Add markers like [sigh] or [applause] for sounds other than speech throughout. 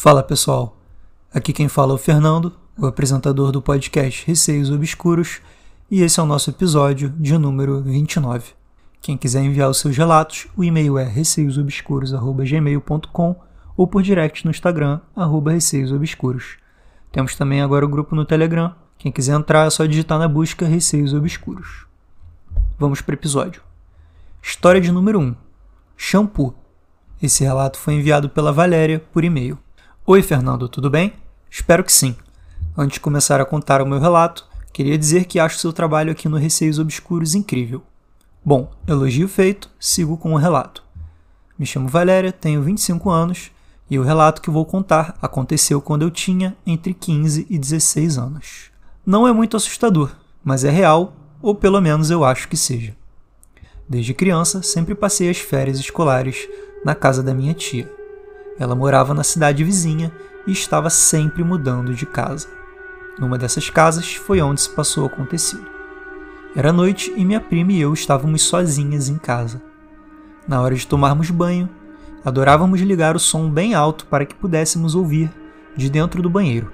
Fala pessoal, aqui quem fala é o Fernando, o apresentador do podcast Receios Obscuros, e esse é o nosso episódio de número 29. Quem quiser enviar os seus relatos, o e-mail é receiosobscuros.gmail.com ou por direct no Instagram, arroba receiosobscuros. Temos também agora o grupo no Telegram, quem quiser entrar é só digitar na busca Receios Obscuros. Vamos para o episódio. História de número 1. Shampoo. Esse relato foi enviado pela Valéria por e-mail. Oi, Fernando, tudo bem? Espero que sim. Antes de começar a contar o meu relato, queria dizer que acho seu trabalho aqui no Receios Obscuros incrível. Bom, elogio feito, sigo com o relato. Me chamo Valéria, tenho 25 anos e o relato que vou contar aconteceu quando eu tinha entre 15 e 16 anos. Não é muito assustador, mas é real, ou pelo menos eu acho que seja. Desde criança, sempre passei as férias escolares na casa da minha tia. Ela morava na cidade vizinha e estava sempre mudando de casa. Numa dessas casas foi onde se passou o acontecido. Era noite e minha prima e eu estávamos sozinhas em casa. Na hora de tomarmos banho, adorávamos ligar o som bem alto para que pudéssemos ouvir de dentro do banheiro.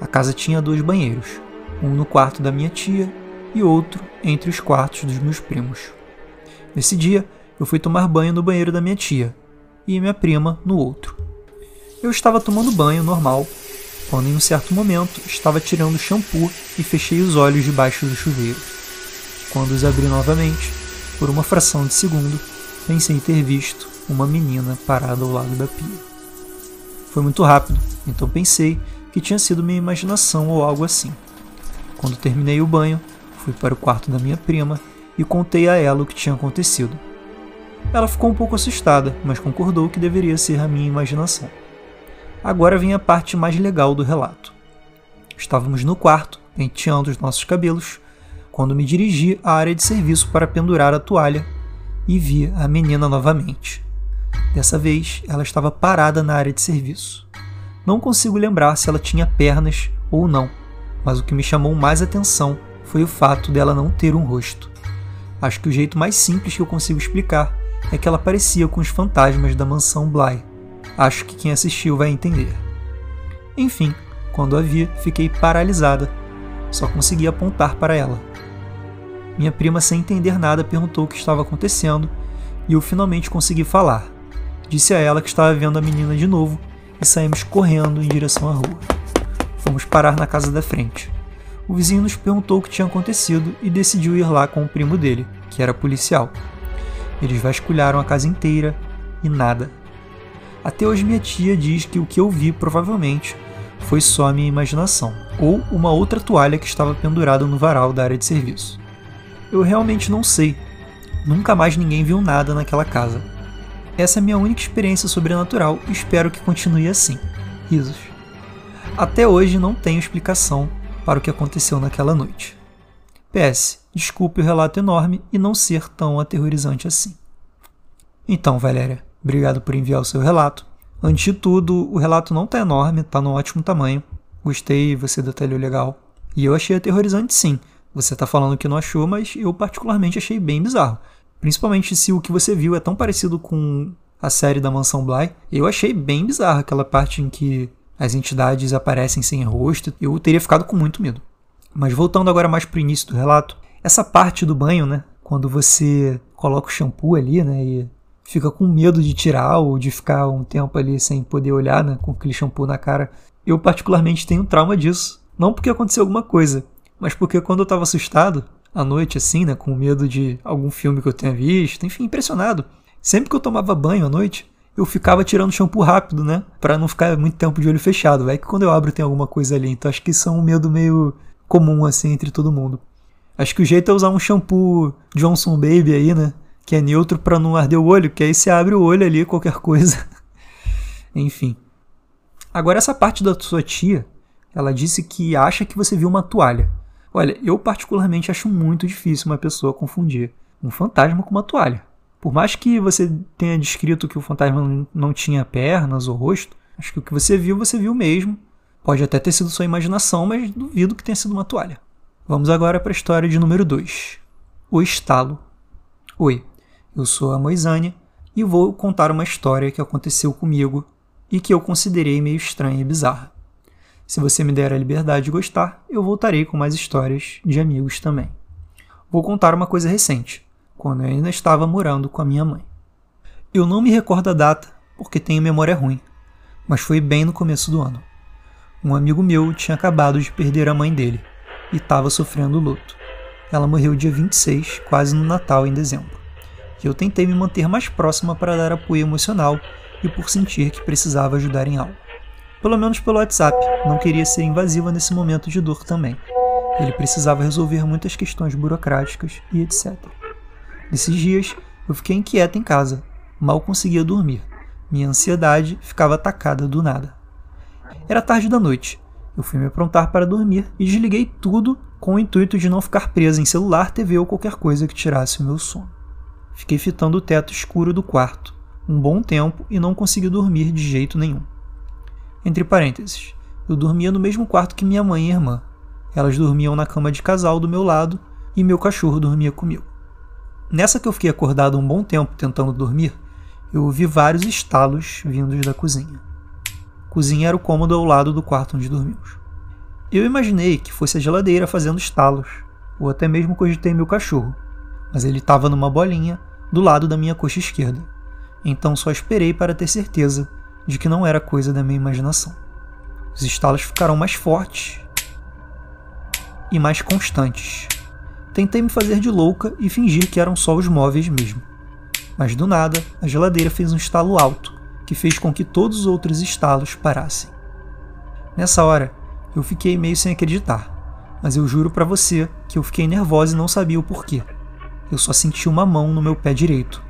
A casa tinha dois banheiros, um no quarto da minha tia e outro entre os quartos dos meus primos. Nesse dia, eu fui tomar banho no banheiro da minha tia, e minha prima no outro. Eu estava tomando banho normal, quando em um certo momento estava tirando shampoo e fechei os olhos debaixo do chuveiro. Quando os abri novamente, por uma fração de segundo, pensei ter visto uma menina parada ao lado da pia. Foi muito rápido, então pensei que tinha sido minha imaginação ou algo assim. Quando terminei o banho, fui para o quarto da minha prima e contei a ela o que tinha acontecido. Ela ficou um pouco assustada, mas concordou que deveria ser a minha imaginação. Agora vem a parte mais legal do relato. Estávamos no quarto, penteando os nossos cabelos, quando me dirigi à área de serviço para pendurar a toalha e vi a menina novamente. Dessa vez, ela estava parada na área de serviço. Não consigo lembrar se ela tinha pernas ou não, mas o que me chamou mais atenção foi o fato dela não ter um rosto. Acho que o jeito mais simples que eu consigo explicar é que ela parecia com os fantasmas da mansão Bly. Acho que quem assistiu vai entender. Enfim, quando a vi, fiquei paralisada. Só consegui apontar para ela. Minha prima, sem entender nada, perguntou o que estava acontecendo e eu finalmente consegui falar. Disse a ela que estava vendo a menina de novo e saímos correndo em direção à rua. Fomos parar na casa da frente. O vizinho nos perguntou o que tinha acontecido e decidiu ir lá com o primo dele, que era policial. Eles vasculharam a casa inteira e nada. Até hoje minha tia diz que o que eu vi provavelmente foi só a minha imaginação, ou uma outra toalha que estava pendurada no varal da área de serviço. Eu realmente não sei. Nunca mais ninguém viu nada naquela casa. Essa é minha única experiência sobrenatural e espero que continue assim. Risos. Até hoje não tenho explicação para o que aconteceu naquela noite. PS, desculpe o relato enorme e não ser tão aterrorizante assim. Então, Valéria, obrigado por enviar o seu relato. Antes de tudo, o relato não está enorme, está no ótimo tamanho. Gostei, você detalhou legal. E eu achei aterrorizante sim. Você está falando que não achou, mas eu particularmente achei bem bizarro. Principalmente se o que você viu é tão parecido com a série da Mansão Bly. Eu achei bem bizarro aquela parte em que as entidades aparecem sem rosto. Eu teria ficado com muito medo. Mas voltando agora mais para o início do relato, essa parte do banho, né? Quando você coloca o shampoo ali, né? E fica com medo de tirar ou de ficar um tempo ali sem poder olhar, né? Com aquele shampoo na cara. Eu particularmente tenho trauma disso. Não porque aconteceu alguma coisa, mas porque quando eu estava assustado, à noite assim, né? Com medo de algum filme que eu tenha visto, enfim, impressionado. Sempre que eu tomava banho à noite, eu ficava tirando shampoo rápido, né? Para não ficar muito tempo de olho fechado. Vai que quando eu abro tem alguma coisa ali. Então acho que isso é um medo meio comum assim entre todo mundo. Acho que o jeito é usar um shampoo Johnson Baby aí, né? Que é neutro para não arder o olho, que aí você abre o olho ali, qualquer [laughs] coisa. Enfim. Agora essa parte da sua tia, ela disse que acha que você viu uma toalha. Olha, eu particularmente acho muito difícil uma pessoa confundir um fantasma com uma toalha. Por mais que você tenha descrito que o fantasma não tinha pernas ou rosto, acho que o que você viu, você viu mesmo. Pode até ter sido sua imaginação, mas duvido que tenha sido uma toalha. Vamos agora para a história de número 2. O estalo. Oi, eu sou a Moisânia e vou contar uma história que aconteceu comigo e que eu considerei meio estranha e bizarra. Se você me der a liberdade de gostar, eu voltarei com mais histórias de amigos também. Vou contar uma coisa recente, quando eu ainda estava morando com a minha mãe. Eu não me recordo a data, porque tenho memória ruim, mas foi bem no começo do ano. Um amigo meu tinha acabado de perder a mãe dele e estava sofrendo luto. Ela morreu dia 26, quase no Natal, em dezembro. E eu tentei me manter mais próxima para dar apoio emocional e por sentir que precisava ajudar em algo. Pelo menos pelo WhatsApp, não queria ser invasiva nesse momento de dor também. Ele precisava resolver muitas questões burocráticas e etc. Nesses dias, eu fiquei inquieta em casa, mal conseguia dormir. Minha ansiedade ficava atacada do nada. Era tarde da noite. Eu fui me aprontar para dormir e desliguei tudo com o intuito de não ficar presa em celular, TV ou qualquer coisa que tirasse o meu sono. Fiquei fitando o teto escuro do quarto um bom tempo e não consegui dormir de jeito nenhum. Entre parênteses, eu dormia no mesmo quarto que minha mãe e irmã. Elas dormiam na cama de casal do meu lado e meu cachorro dormia comigo. Nessa que eu fiquei acordado um bom tempo tentando dormir, eu ouvi vários estalos vindos da cozinha cozinha era o cômodo ao lado do quarto onde dormimos. Eu imaginei que fosse a geladeira fazendo estalos, ou até mesmo cogitei meu cachorro, mas ele estava numa bolinha do lado da minha coxa esquerda, então só esperei para ter certeza de que não era coisa da minha imaginação. Os estalos ficaram mais fortes e mais constantes. Tentei me fazer de louca e fingir que eram só os móveis mesmo. Mas do nada, a geladeira fez um estalo alto que fez com que todos os outros estalos parassem. Nessa hora, eu fiquei meio sem acreditar, mas eu juro para você que eu fiquei nervosa e não sabia o porquê. Eu só senti uma mão no meu pé direito,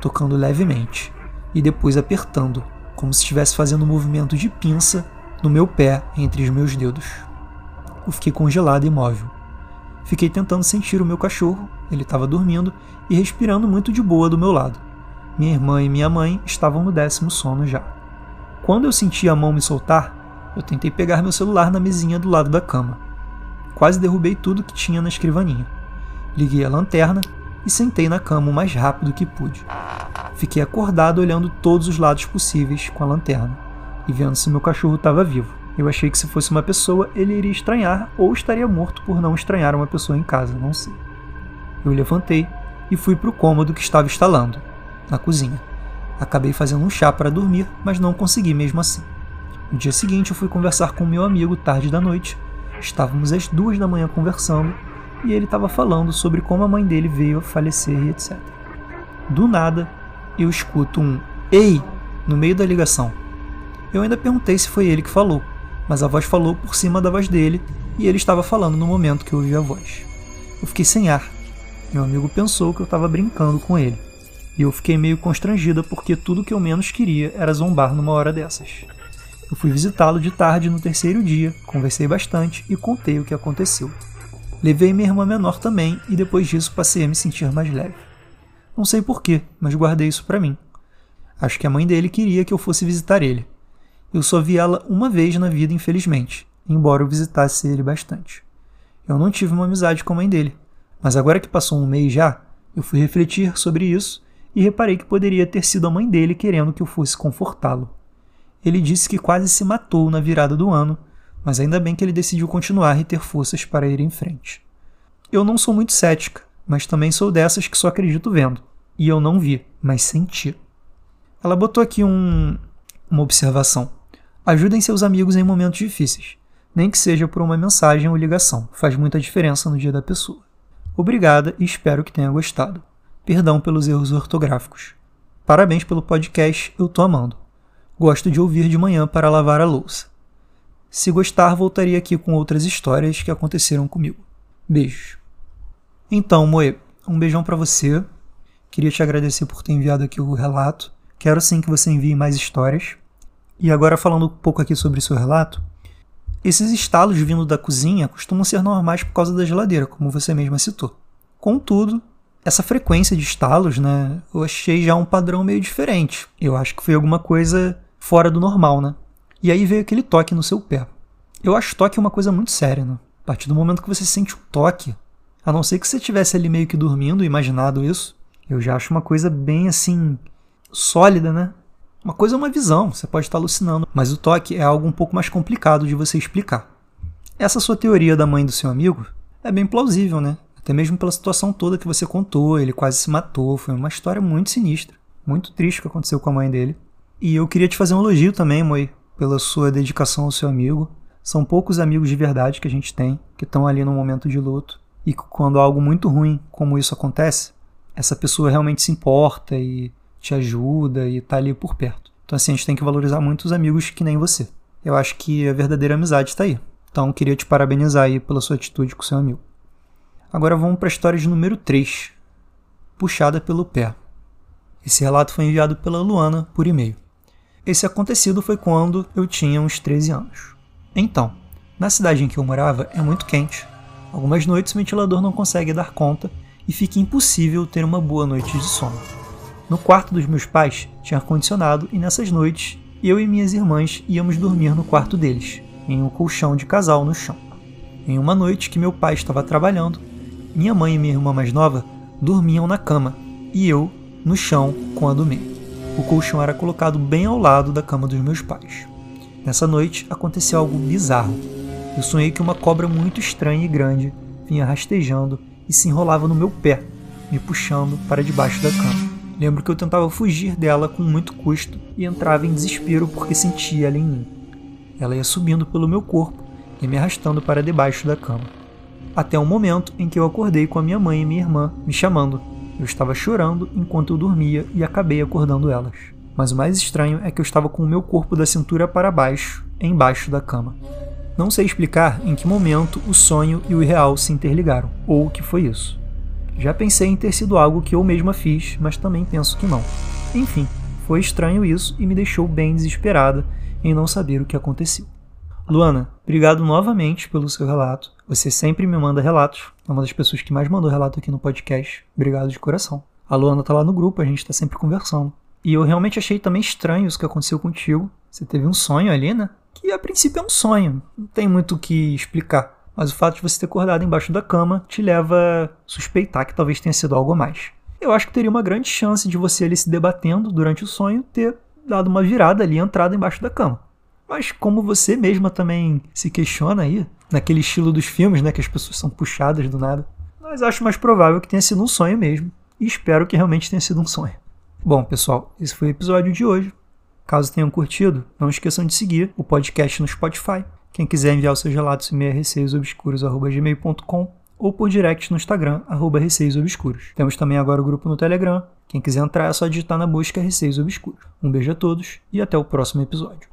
tocando levemente, e depois apertando, como se estivesse fazendo um movimento de pinça no meu pé entre os meus dedos. Eu fiquei congelado e imóvel. Fiquei tentando sentir o meu cachorro, ele estava dormindo e respirando muito de boa do meu lado. Minha irmã e minha mãe estavam no décimo sono já. Quando eu senti a mão me soltar, eu tentei pegar meu celular na mesinha do lado da cama. Quase derrubei tudo que tinha na escrivaninha. Liguei a lanterna e sentei na cama o mais rápido que pude. Fiquei acordado olhando todos os lados possíveis com a lanterna e vendo se meu cachorro estava vivo. Eu achei que se fosse uma pessoa, ele iria estranhar ou estaria morto por não estranhar uma pessoa em casa, não sei. Eu levantei e fui para o cômodo que estava instalando na cozinha. Acabei fazendo um chá para dormir, mas não consegui mesmo assim. No dia seguinte eu fui conversar com meu amigo tarde da noite. Estávamos às duas da manhã conversando e ele estava falando sobre como a mãe dele veio a falecer e etc. Do nada, eu escuto um Ei! no meio da ligação. Eu ainda perguntei se foi ele que falou, mas a voz falou por cima da voz dele e ele estava falando no momento que eu ouvi a voz. Eu fiquei sem ar. Meu amigo pensou que eu estava brincando com ele e eu fiquei meio constrangida porque tudo que eu menos queria era zombar numa hora dessas. Eu fui visitá-lo de tarde no terceiro dia, conversei bastante e contei o que aconteceu. Levei minha irmã menor também e depois disso passei a me sentir mais leve. Não sei porquê, mas guardei isso para mim. Acho que a mãe dele queria que eu fosse visitar ele. Eu só vi ela uma vez na vida, infelizmente, embora eu visitasse ele bastante. Eu não tive uma amizade com a mãe dele, mas agora que passou um mês já, eu fui refletir sobre isso e reparei que poderia ter sido a mãe dele querendo que eu fosse confortá-lo. Ele disse que quase se matou na virada do ano, mas ainda bem que ele decidiu continuar e ter forças para ir em frente. Eu não sou muito cética, mas também sou dessas que só acredito vendo. E eu não vi, mas senti. Ela botou aqui um, uma observação. Ajudem seus amigos em momentos difíceis, nem que seja por uma mensagem ou ligação. Faz muita diferença no dia da pessoa. Obrigada e espero que tenha gostado. Perdão pelos erros ortográficos. Parabéns pelo podcast, eu tô amando. Gosto de ouvir de manhã para lavar a louça. Se gostar, voltaria aqui com outras histórias que aconteceram comigo. Beijos. Então, Moe, um beijão para você. Queria te agradecer por ter enviado aqui o relato. Quero sim que você envie mais histórias. E agora falando um pouco aqui sobre seu relato, esses estalos vindo da cozinha costumam ser normais por causa da geladeira, como você mesma citou. Contudo, essa frequência de estalos, né, eu achei já um padrão meio diferente. Eu acho que foi alguma coisa fora do normal, né? E aí veio aquele toque no seu pé. Eu acho toque uma coisa muito séria, né? A partir do momento que você sente o toque, a não ser que você estivesse ali meio que dormindo, imaginado isso, eu já acho uma coisa bem assim sólida, né? Uma coisa é uma visão, você pode estar alucinando, mas o toque é algo um pouco mais complicado de você explicar. Essa sua teoria da mãe do seu amigo é bem plausível, né? Até mesmo pela situação toda que você contou, ele quase se matou, foi uma história muito sinistra, muito triste que aconteceu com a mãe dele. E eu queria te fazer um elogio também, Moi, pela sua dedicação ao seu amigo. São poucos amigos de verdade que a gente tem, que estão ali no momento de luto. E quando algo muito ruim como isso acontece, essa pessoa realmente se importa e te ajuda e tá ali por perto. Então assim, a gente tem que valorizar muito os amigos que nem você. Eu acho que a verdadeira amizade está aí. Então queria te parabenizar aí pela sua atitude com seu amigo. Agora vamos para a história de número 3, puxada pelo pé. Esse relato foi enviado pela Luana por e-mail. Esse acontecido foi quando eu tinha uns 13 anos. Então, na cidade em que eu morava é muito quente. Algumas noites o ventilador não consegue dar conta e fica impossível ter uma boa noite de sono. No quarto dos meus pais tinha ar-condicionado e nessas noites eu e minhas irmãs íamos dormir no quarto deles, em um colchão de casal no chão. Em uma noite que meu pai estava trabalhando, minha mãe e minha irmã mais nova dormiam na cama e eu no chão com a do. O colchão era colocado bem ao lado da cama dos meus pais. Nessa noite aconteceu algo bizarro. Eu sonhei que uma cobra muito estranha e grande vinha rastejando e se enrolava no meu pé, me puxando para debaixo da cama. Lembro que eu tentava fugir dela com muito custo e entrava em desespero porque sentia ela em mim. Ela ia subindo pelo meu corpo e me arrastando para debaixo da cama até o momento em que eu acordei com a minha mãe e minha irmã me chamando. Eu estava chorando enquanto eu dormia e acabei acordando elas. Mas o mais estranho é que eu estava com o meu corpo da cintura para baixo, embaixo da cama. Não sei explicar em que momento o sonho e o real se interligaram, ou o que foi isso. Já pensei em ter sido algo que eu mesma fiz, mas também penso que não. Enfim, foi estranho isso e me deixou bem desesperada em não saber o que aconteceu. Luana, obrigado novamente pelo seu relato. Você sempre me manda relatos. É uma das pessoas que mais mandou relato aqui no podcast. Obrigado de coração. A Luana tá lá no grupo, a gente tá sempre conversando. E eu realmente achei também estranho isso que aconteceu contigo. Você teve um sonho ali, né? Que a princípio é um sonho. Não tem muito o que explicar. Mas o fato de você ter acordado embaixo da cama te leva a suspeitar que talvez tenha sido algo mais. Eu acho que teria uma grande chance de você ali se debatendo durante o sonho ter dado uma virada ali e entrado embaixo da cama. Mas como você mesma também se questiona aí, naquele estilo dos filmes, né, que as pessoas são puxadas do nada, mas acho mais provável que tenha sido um sonho mesmo. E espero que realmente tenha sido um sonho. Bom, pessoal, esse foi o episódio de hoje. Caso tenham curtido, não esqueçam de seguir o podcast no Spotify. Quem quiser enviar os seus relatos, e-mail é receiosobscuros.gmail.com ou por direct no Instagram, arroba receiosobscuros. Temos também agora o grupo no Telegram. Quem quiser entrar é só digitar na busca Receios Obscuros. Um beijo a todos e até o próximo episódio.